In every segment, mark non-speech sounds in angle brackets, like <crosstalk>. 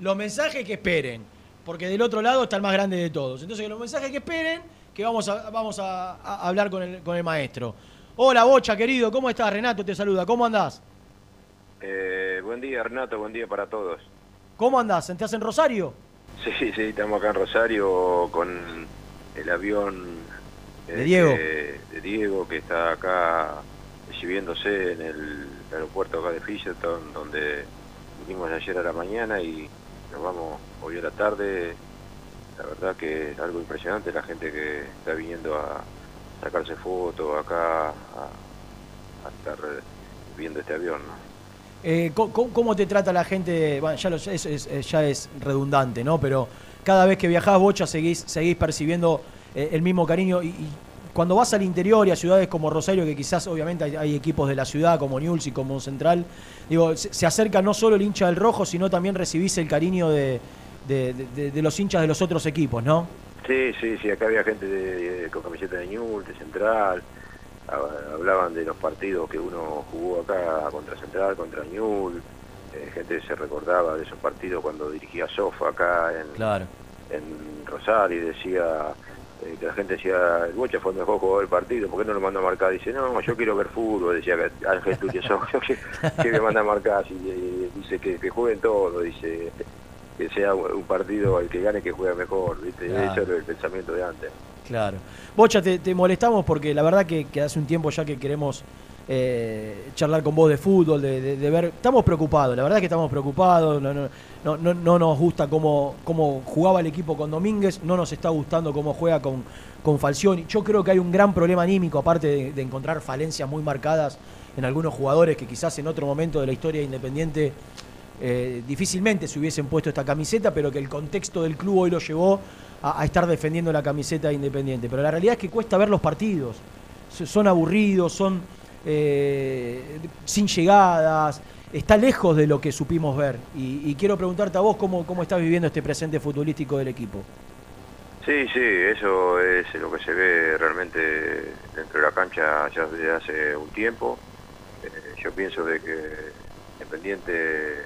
los mensajes que esperen, porque del otro lado está el más grande de todos. Entonces, los mensajes que esperen, que vamos a, vamos a, hablar con el, con el maestro. Hola, Bocha, querido, ¿cómo estás? Renato te saluda, ¿cómo andás? Eh, buen día, Renato, buen día para todos. ¿Cómo andás? ¿Estás en Rosario? Sí, sí, estamos acá en Rosario con el avión eh, de Diego. de Diego que está acá recibiéndose en el aeropuerto acá de Fisherton, donde vinimos ayer a la mañana y nos vamos hoy a la tarde. La verdad que es algo impresionante la gente que está viniendo a sacarse fotos acá, a, estar viendo este avión. Eh, ¿cómo, te trata la gente? Ya, lo, es, ya es redundante, ¿no? Pero cada vez que viajás, Bocha, seguís, seguís percibiendo eh, el mismo cariño y, cuando vas al interior y a ciudades como Rosario, que quizás obviamente hay, equipos de la ciudad como Newell's y como Central, digo, se, acerca no solo el hincha del rojo, sino también recibís el cariño de, los hinchas de los otros equipos, ¿no? Sí, sí, sí, acá había gente de, con camiseta de Newell's, de Central, hablaban de los partidos que uno jugó acá contra Central, contra Newell's, eh, gente se recordaba de esos partidos cuando dirigía Sofa acá en, en Rosario y decía eh, que la gente decía, el Bocha fue el mejor jugador del partido, ¿por qué no lo manda a marcar? Dice, no, yo quiero ver fútbol, decía Ángel Tuchesón, que me manda a marcar? Eh, dice que, que jueguen todo, dice que sea un partido el que gane que juegue mejor, ¿viste? Ese era el pensamiento de antes. Claro. Bocha, te, molestamos porque la verdad que, que hace un tiempo ya que queremos eh, charlar con vos de fútbol, de, ver. Estamos preocupados, la verdad que estamos preocupados. No, no, no, no nos gusta cómo, jugaba el equipo con Domínguez, no nos está gustando cómo juega con, con Falcioni. Yo creo que hay un gran problema anímico, aparte de, encontrar falencias muy marcadas en algunos jugadores que quizás en otro momento de la historia Independiente eh, difícilmente se hubiesen puesto esta camiseta, pero que el contexto del club hoy lo llevó a, a estar defendiendo la camiseta Independiente. Pero la realidad es que cuesta ver los partidos. Son aburridos, son eh, sin llegadas, está lejos de lo que supimos ver. Y, quiero preguntarte a vos cómo, cómo estás viviendo este presente futbolístico del equipo. Sí, sí, eso es lo que se ve realmente dentro de la cancha ya desde hace un tiempo. Eh, yo pienso de que Independiente,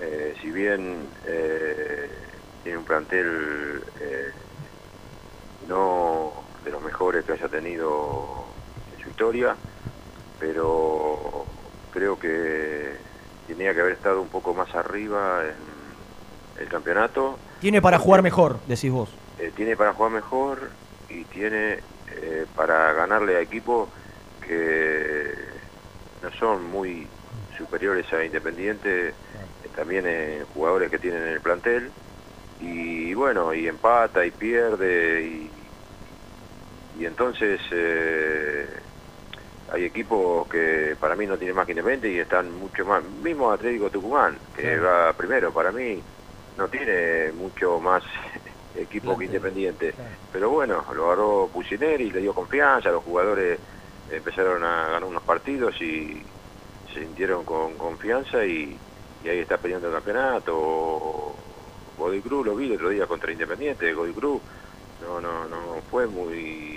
eh, si bien tiene un plantel no de los mejores que haya tenido en su historia, pero creo que tenía que haber estado un poco más arriba en el campeonato. Tiene para jugar mejor, decís vos. Eh, tiene para jugar mejor y tiene eh, para ganarle a equipos que no son muy superiores a Independiente, eh, también en jugadores que tienen en el plantel. Y bueno, y empata y pierde y, y entonces hay equipos que para mí no tienen más que Independiente y están mucho más, mismo Atlético Tucumán, que va primero, para mí no tiene mucho más <laughs> equipo que Independiente. Pero bueno, lo agarró Pucineri, le dio confianza, los jugadores empezaron a ganar unos partidos y se sintieron con confianza y, ahí está peleando el campeonato. Godoy Cruz lo vi el otro día contra Independiente, Godoy Cruz no, no, no fue muy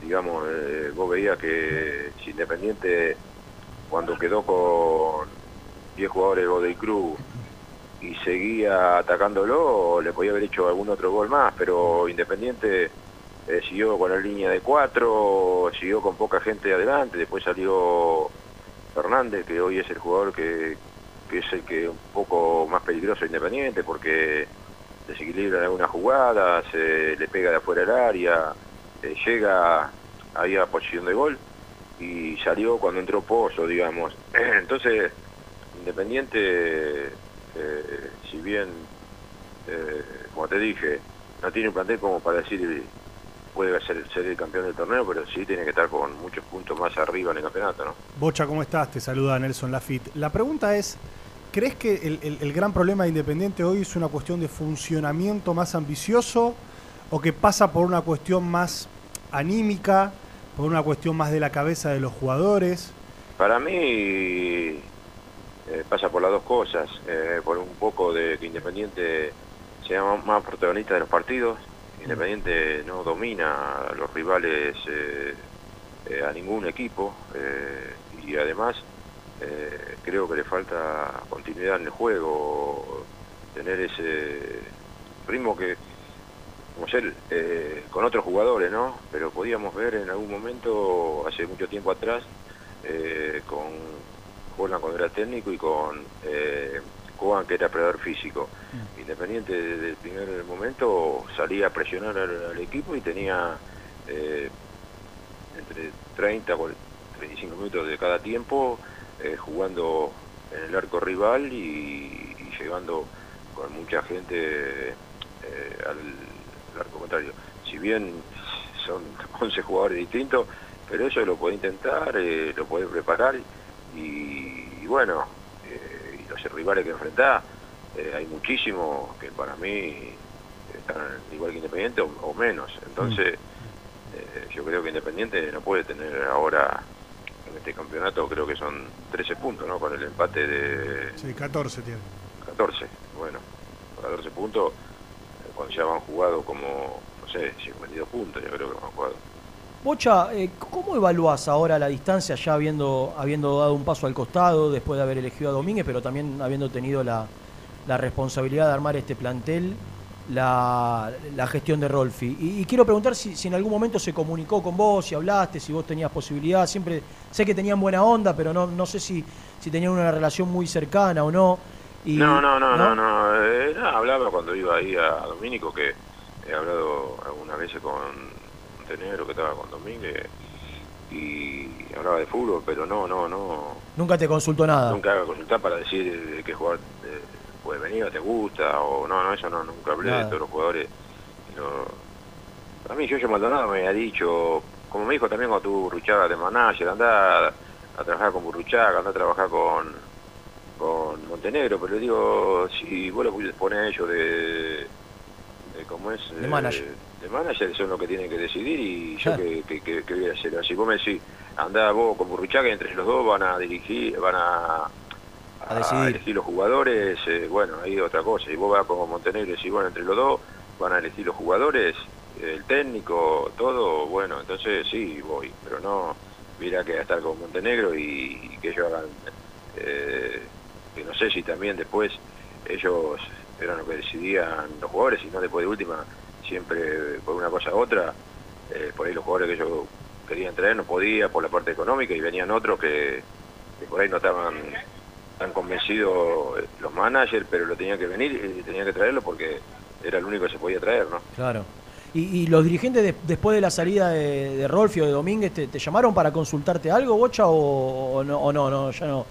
digamos, eh, vos veías que si Independiente cuando quedó con 10 jugadores de Godoy Cruz y seguía atacándolo, le podía haber hecho algún otro gol más, pero Independiente eh, siguió con la línea de 4, siguió con poca gente adelante, después salió Fernández, que hoy es el jugador que, es el que un poco más peligroso Independiente, porque desequilibra en algunas jugadas, le pega de afuera del área, eh, llega ahí a posición de gol y salió cuando entró Pozo, digamos. <clears throat> Entonces, Independiente, eh, si bien, eh, como te dije, no tiene un plantel como para decir puede ser, ser, el campeón del torneo, pero sí tiene que estar con muchos puntos más arriba en el campeonato, ¿no? Bocha, ¿cómo estás? Te saluda Nelson Lafitte. La pregunta es, ¿crees que el, el gran problema de Independiente hoy es una cuestión de funcionamiento más ambicioso o que pasa por una cuestión más anímica, por una cuestión más de la cabeza de los jugadores? Para mí eh, pasa por las dos cosas, eh, por un poco de que Independiente sea más protagonista de los partidos, Independiente no domina a los rivales eh, a ningún equipo y además creo que le falta continuidad en el juego. tener ese ritmo que, eh, con otros jugadores, ¿no? Pero podíamos ver en algún momento, hace mucho tiempo atrás, eh, con Juan cuando era técnico y con eh, Juan que era predador físico. Mm. Independiente desde el primer momento salía a presionar al, equipo y tenía eh, entre 30 y 35 minutos de cada tiempo jugando en el arco rival y, y llegando con mucha gente al, arco contrario. Si bien son <laughs> 11 jugadores distintos, pero eso lo puede intentar, eh, lo puede preparar y, bueno, eh, y los rivales que enfrentá, eh, hay muchísimos que para mí están igual que Independiente o, menos. Entonces, mm. yo creo que Independiente no puede tener ahora en este campeonato, creo que son 13 puntos, ¿no? Con el empate de... Sí, 14 tiene. 14, bueno, 14 puntos, cuando ya van jugado como, no sé, 52 puntos, yo creo que van jugado. Bocha, eh, ¿cómo evaluás ahora la distancia ya habiendo, habiendo dado un paso al costado después de haber elegido a Domínguez, pero también habiendo tenido la, responsabilidad de armar este plantel, la, gestión de Rolfi? Y, quiero preguntar si, en algún momento se comunicó con vos, si hablaste, si vos tenías posibilidad. Siempre sé que tenían buena onda, pero no, no sé si, si tenían una relación muy cercana o no. No, no, no, no, no, eh, hablaba cuando iba ahí a Domínico, que he hablado algunas veces con Montenegro que estaba con Domínguez y hablaba de fútbol, pero no, no, no. ¿Nunca te consultó nada? Nunca haga consultar para decir de qué jugador eh, puede venir o te gusta, o no, no, eso no, nunca hablé de todos los jugadores. para mí, yo Maldonado me ha dicho, como me dijo también cuando tuvo Burruchaga de manager, anda a, trabajar con Burruchaga, anda a trabajar con Montenegro, pero digo, si vos lo poner a ellos de, de, ¿cómo es? De manager de manager son los que tienen que decidir y yo que, que, voy a hacer. Así vos me decís, andá vos con Burruchaga, entre los dos van a dirigir, van a, a, elegir los jugadores, eh, bueno, ahí otra cosa. Y vos vas como Montenegro y decís, bueno, entre los dos van a elegir los jugadores, el técnico, todo, bueno, entonces sí, voy, pero no hubiera que estar con Montenegro y, que ellos hagan, eh, que no sé si también después ellos eran los que decidían los jugadores y no después de última siempre por una cosa u otra, eh, por ahí los jugadores que yo quería traer no podía por la parte económica y venían otros que, por ahí no estaban tan convencidos eh, los managers, pero lo tenía que venir y tenía que traerlo porque era el único que se podía traer, ¿no? Claro. ¿Y, los dirigentes después de la salida de, de Rolfi o de Domínguez te, llamaron para consultarte algo, Bocha, o, no, no, no, ya no,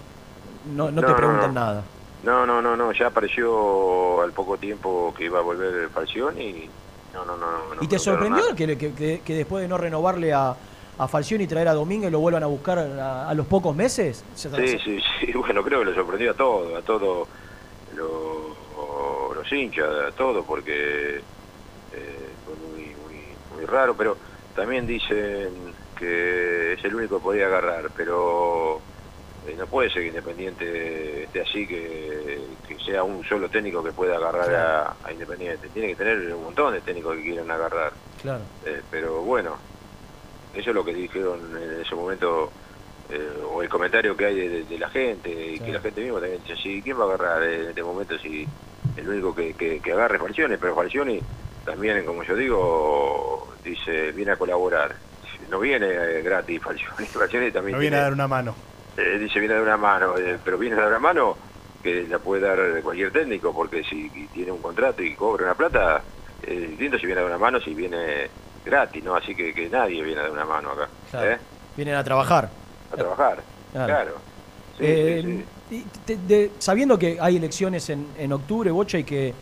no, te preguntan nada? No, no, no, no, ya apareció al poco tiempo que iba a volver Falcioni y no, no, no. ¿Y te sorprendió que, que, después de no renovarle a, a Falcioni y traer a Domínguez lo vuelvan a buscar a, los pocos meses? Sí, sí, sí. <laughs> Bueno, creo que le sorprendió a todo, a todos los hinchas, a todo, porque eh, fue muy, muy, muy raro, pero también dicen que es el único que podía agarrar, pero no puede ser que Independiente esté así, que, sea un solo técnico que pueda agarrar a, Independiente. Tiene que tener un montón de técnicos que quieran agarrar. Claro. Eh, pero bueno, eso es lo que dijeron en ese momento, eh, o el comentario que hay de, la gente, y que la gente misma también dice, sí, ¿quién va a agarrar en este momento si el único que, que, agarre Falcioni? Pero Falcioni también, como yo digo, dice, viene a colaborar. No viene gratis Falcioni, <laughs> Falcioni también No viene a dar una mano eh, dice viene de una mano, eh, pero viene de una mano que la puede dar cualquier técnico, porque si tiene un contrato y cobra una plata, es distinto si viene de una mano, si viene gratis, ¿no? Así que, que nadie viene de una mano acá. ¿eh? Vienen a trabajar. A trabajar, claro. sabiendo que hay elecciones en, en octubre, Bocha, y que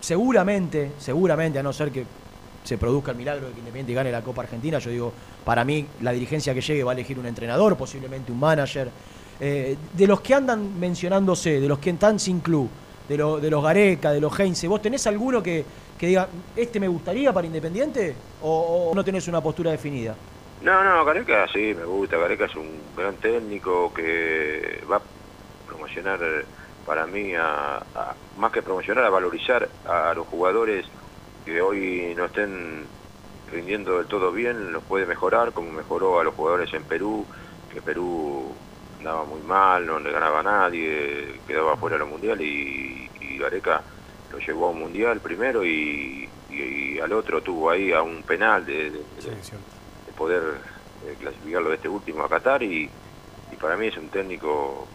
seguramente, seguramente, a no ser que se produzca el milagro de que Independiente gane la Copa Argentina. Yo digo, para mí la dirigencia que llegue va a elegir un entrenador, posiblemente un manager. Eh, de los que andan mencionándose, de los que están sin club, de, de los Gareca, de los Heinze, ¿vos tenés alguno que, diga, este me gustaría para Independiente? O, no tenés una postura definida? No, no, Gareca sí, me gusta. Gareca es un gran técnico que va a promocionar para mí, a, más que promocionar, a valorizar a los jugadores que hoy no estén rindiendo del todo bien, los puede mejorar, como mejoró a los jugadores en Perú, que Perú andaba muy mal, no le ganaba a nadie, quedaba fuera de los mundiales y, y Gareca lo llevó a un mundial primero y, al otro tuvo ahí a un penal de, de, poder eh, clasificarlo de este último a Qatar y, para mí es un técnico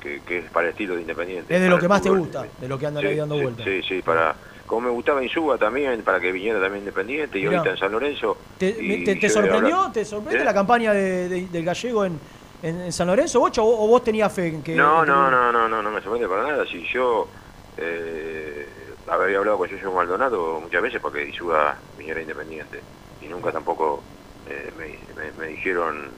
que, es para el estilo de Independiente. Es de lo que más te gusta, de lo que anda sí, dando vueltas. Sí, sí, para como me gustaba Insúa también, para que viniera también Independiente y ahorita en San Lorenzo. ¿Te, te, sorprendió? ¿Te sorprende ¿Eh? la campaña de, del gallego en, en, San Lorenzo, Bocha, o, vos tenías fe en que.? No, no, no, no, no, no me sorprende para nada. Si yo eh, había hablado con Yoyo Maldonado muchas veces porque Insúa viniera Independiente y nunca tampoco eh, me, dijeron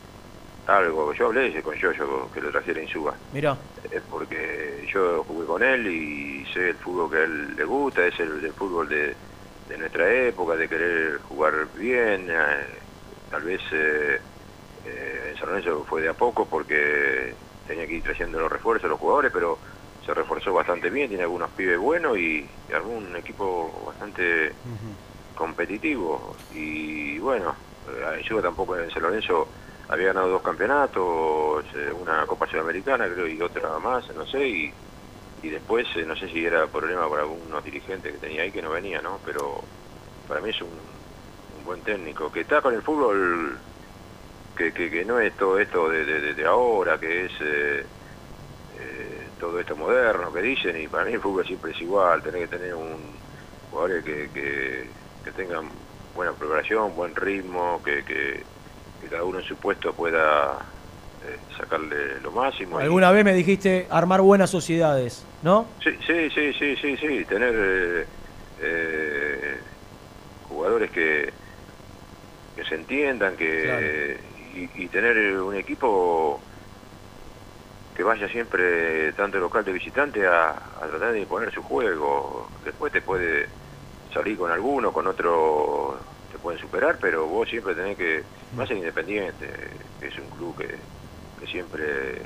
algo. Yo hablé con Yoyo que lo trajera Insúa. Mira. Es porque yo jugué con él y sé el fútbol que a él le gusta, es el, fútbol de, nuestra época, de querer jugar bien. Eh, tal vez eh, en San Lorenzo fue de a poco porque tenía que ir trayendo los refuerzos, los jugadores, pero se reforzó bastante bien, tiene algunos pibes buenos y, algún equipo bastante competitivo. Y bueno, yo tampoco en San Lorenzo había ganado dos campeonatos, eh, una Copa Sudamericana creo y otra más, no sé, y, después eh, no sé si era problema para algunos dirigentes que tenía ahí que no venía, ¿no? Pero para mí es un, un buen técnico, que está con el fútbol que, que, no es todo esto de, ahora, que es eh, eh, todo esto moderno que dicen, y para mí el fútbol siempre es igual, tener que tener un jugadores que, que, tengan buena preparación, buen ritmo, que, que, cada uno en su puesto pueda eh, sacarle lo máximo. Alguna vez me dijiste armar buenas sociedades, ¿no? Sí, sí, sí, sí, sí, sí. tener jugadores que, que se entiendan, que y, tener un equipo que vaya siempre, tanto local de visitante, a, tratar de imponer su juego. Después te puede salir con alguno, con otro pueden superar, pero vos siempre tenés que, más en Independiente, que es un club que, siempre,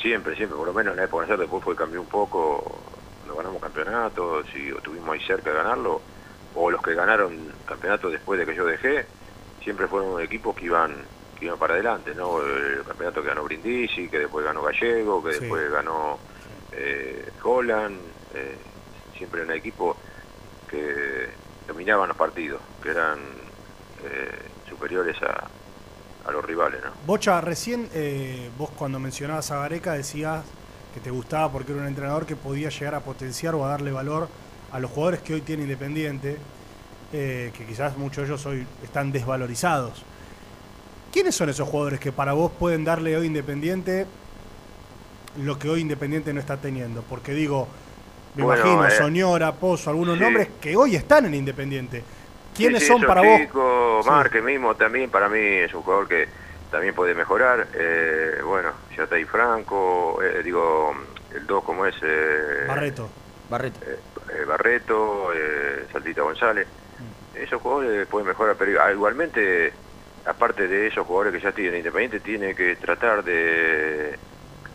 siempre, siempre, por lo menos en la época de después fue cambió un poco, cuando ganamos campeonatos y estuvimos ahí cerca de ganarlo, o los que ganaron campeonatos después de que yo dejé, siempre fueron equipos que iban que iban para adelante, ¿no? El campeonato que ganó Brindisi, que después ganó Gallego, que después ganó eh, Holland, eh, siempre un equipo que dominaban los partidos, que eran eh, superiores a, a, los rivales, ¿no? Bocha, recién eh, vos cuando mencionabas a Gareca decías que te gustaba porque era un entrenador que podía llegar a potenciar o a darle valor a los jugadores que hoy tiene Independiente eh, que quizás muchos de ellos hoy están desvalorizados. ¿Quiénes son esos jugadores que para vos pueden darle hoy Independiente lo que hoy Independiente no está teniendo? Porque digo, me imagino, eh, Soñora, Pozo, algunos nombres que hoy están en Independiente. ¿Quiénes son para vos? Marque mismo también para mí es un jugador que también puede mejorar. Eh, bueno, ya está ahí Franco, eh, digo, el 2 como es... Barreto. Barreto. Barreto, Saltita González esos jugadores pueden mejorar, pero ah, igualmente, aparte de esos jugadores que ya tienen Independiente, tiene que tratar de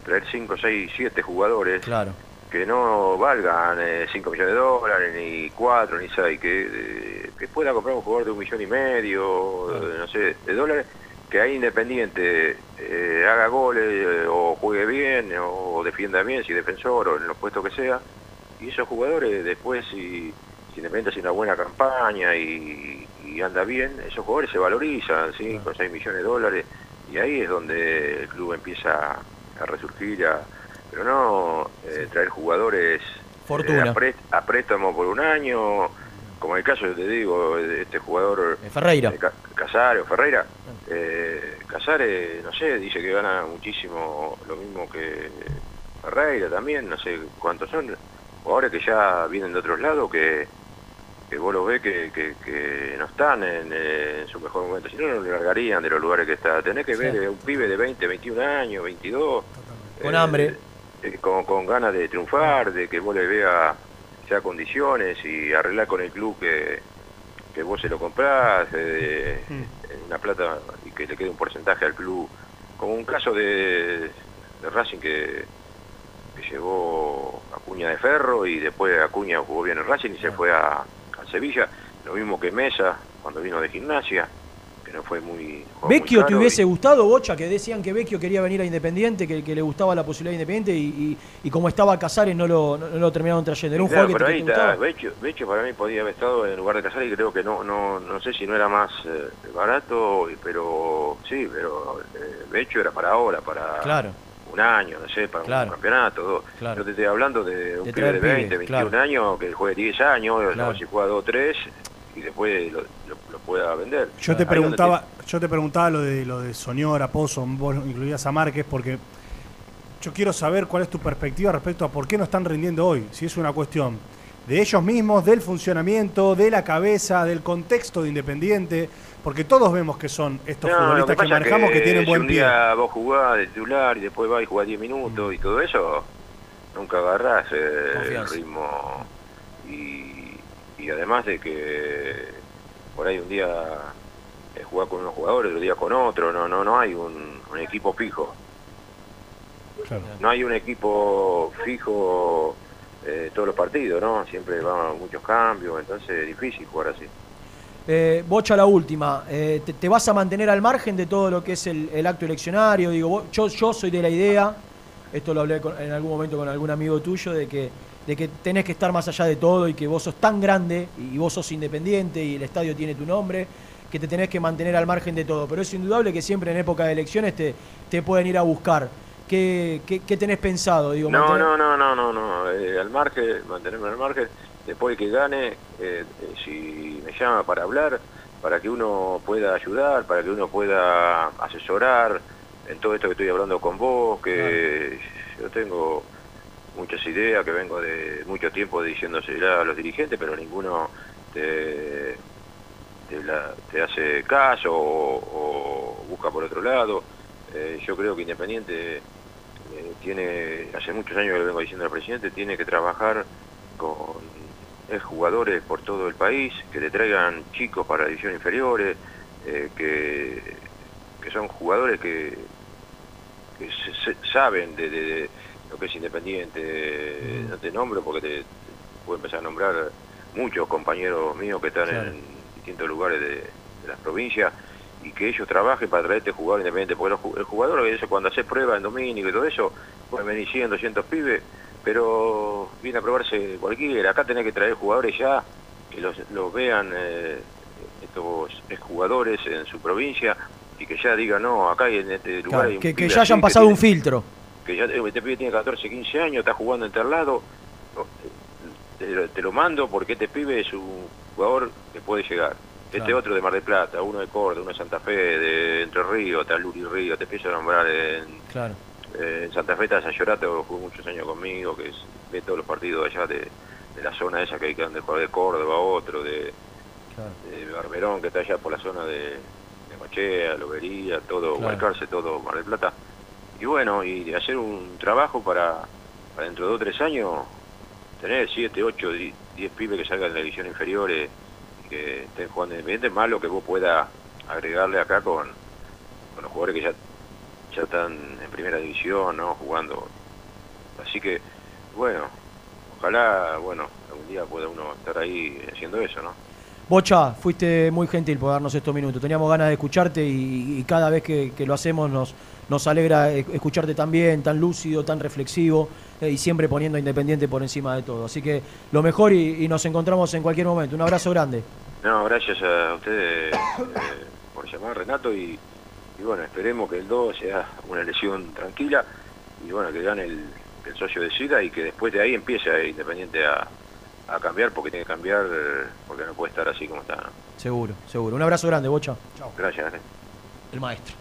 traer 5, 6, 7 jugadores claro. Que no valgan 5 eh, millones de dólares, ni 4, ni 6, que, eh, que pueda comprar un jugador de un millón y medio, no sé, de dólares, que ahí Independiente eh, haga goles o juegue bien o defienda bien, si defensor o en los puestos que sea, y esos jugadores después si si Independiente hace una buena campaña y, anda bien, esos jugadores se valorizan, 5 o 6 millones de dólares, y ahí es donde el club empieza a resurgir, pero no eh, traer jugadores eh, a, préstamo por un año, como en el caso, yo te digo, de este jugador... Ferreira. Casares o Ferreira. Eh, Casares, no sé, dice que gana muchísimo lo mismo que Ferreira también, no sé cuántos son, jugadores que ya vienen de otros lados, que que vos lo ves que, no están en, su mejor momento, si no, no lo largarían de los lugares que está. Tenés que ver un pibe de 20, 21 años, 22. Con hambre. Eh, eh, con, ganas de triunfar, de que vos le veas ya condiciones y arreglar con el club que, que vos se lo comprás, eh, mm. en una plata y que le quede un porcentaje al club. Como un caso de, de Racing que, que llevó Acuña de Ferro y después Acuña jugó bien en Racing y se fue a, Sevilla, lo mismo que Mesa cuando vino de gimnasia, no fue muy. ¿Vecchio te hubiese gustado, Bocha? Que decían que Vecchio quería venir a Independiente, que, le gustaba la posibilidad de Independiente y, y, como estaba Casares no lo, no, lo terminaron trayendo. Era un juego que, ahí está, Vecchio, para mí podía haber estado en lugar de Casares y creo que no, no, no sé si no era más eh, barato, pero sí, pero eh, Vecchio era para ahora, para. Claro un año, no sé, para un campeonato. Yo te estoy hablando de un pibe de 20, 21 años que juegue 10 años, o si juega 2 o 3 y después lo, pueda vender. Yo te preguntaba, yo te preguntaba lo de lo de Soñora, Pozo, vos incluías a Márquez porque yo quiero saber cuál es tu perspectiva respecto a por qué no están rindiendo hoy, si es una cuestión de ellos mismos, del funcionamiento, de la cabeza, del contexto de Independiente, porque todos vemos que son estos futbolistas que, manejamos que, tienen buen pie. día vos jugás de titular y después vas y jugás 10 minutos mm. y todo eso, nunca agarrás eh, el ritmo y, y además de que por ahí un día eh, jugar con unos jugadores, otro día con otro, no, no, no hay un, equipo fijo. No hay un equipo fijo eh, todos los partidos, ¿no? Siempre van muchos cambios, entonces es difícil jugar así. Eh, Bocha, la última. Eh, te, vas a mantener al margen de todo lo que es el, acto eleccionario? Digo, yo, yo soy de la idea, esto lo hablé en algún momento con algún amigo tuyo, de que de que tenés que estar más allá de todo y que vos sos tan grande y vos sos independiente y el estadio tiene tu nombre, que te tenés que mantener al margen de todo. Pero es indudable que siempre en época de elecciones te, te pueden ir a buscar. ¿Qué, qué, tenés pensado? Digo, no, no, no, no, no, no, eh, al margen, mantenerme al margen, después de que gane, eh, eh, si me llama para hablar, para que uno pueda ayudar, para que uno pueda asesorar en todo esto que estoy hablando con vos, que yo tengo muchas ideas que vengo de mucho tiempo diciéndose a los dirigentes, pero ninguno te, te, hace caso o, busca por otro lado. Eh, yo creo que Independiente eh, tiene, hace muchos años que le vengo diciendo al presidente, tiene que trabajar con jugadores por todo el país, que le traigan chicos para divisiones inferiores, eh, que, que son jugadores que, que saben de lo que es independiente, no te nombro porque te, puedo empezar a nombrar muchos compañeros míos que están en distintos lugares de, las provincias y que ellos trabajen para traerte jugador independiente, porque el jugador veces cuando hace pruebas en dominio y todo eso, pueden venir 100, 200 pibes, pero viene a probarse cualquiera, acá tenés que traer jugadores ya que los, vean eh, estos jugadores en su provincia y que ya digan, no, acá en este lugar que, que ya hayan pasado un filtro que ya este pibe tiene 14, 15 años, está jugando en lado, te, lo mando porque este pibe es un jugador que puede llegar. Este otro de Mar del Plata, uno de Córdoba, uno de Santa Fe, de Entre Ríos, está Luri Río, te empiezo a nombrar en, en Santa Fe, está Sayorato, jugó muchos años conmigo, que es, ve todos los partidos allá de, la zona esa que hay que de jugar de Córdoba, otro, de, Barberón, que está allá por la zona de, de Machea, Lobería, todo, claro. todo Mar del Plata y bueno, y hacer un trabajo para, dentro de dos o tres años tener 7, 8, 10 pibes que salgan de la división inferiores y que estén jugando independiente, más lo que vos puedas agregarle acá con, con los jugadores que ya, ya están en primera división, ¿no? Jugando. Así que, bueno, ojalá, bueno, algún día pueda uno estar ahí haciendo eso, ¿no? Bocha, fuiste muy gentil por darnos estos minutos. Teníamos ganas de escucharte y, cada vez que, lo hacemos nos, alegra escucharte tan bien, tan lúcido, tan reflexivo eh, y siempre poniendo a Independiente por encima de todo. Así que lo mejor y, nos encontramos en cualquier momento. Un abrazo grande. No, gracias a ustedes eh, por llamar, Renato, y, bueno, esperemos que el 2 sea una lesión tranquila y bueno, que gane el, el socio de SIDA y que después de ahí empiece Independiente a a cambiar porque tiene que cambiar porque no puede estar así como está. Seguro, seguro. Un abrazo grande, Bocha. Chao. Gracias. El maestro.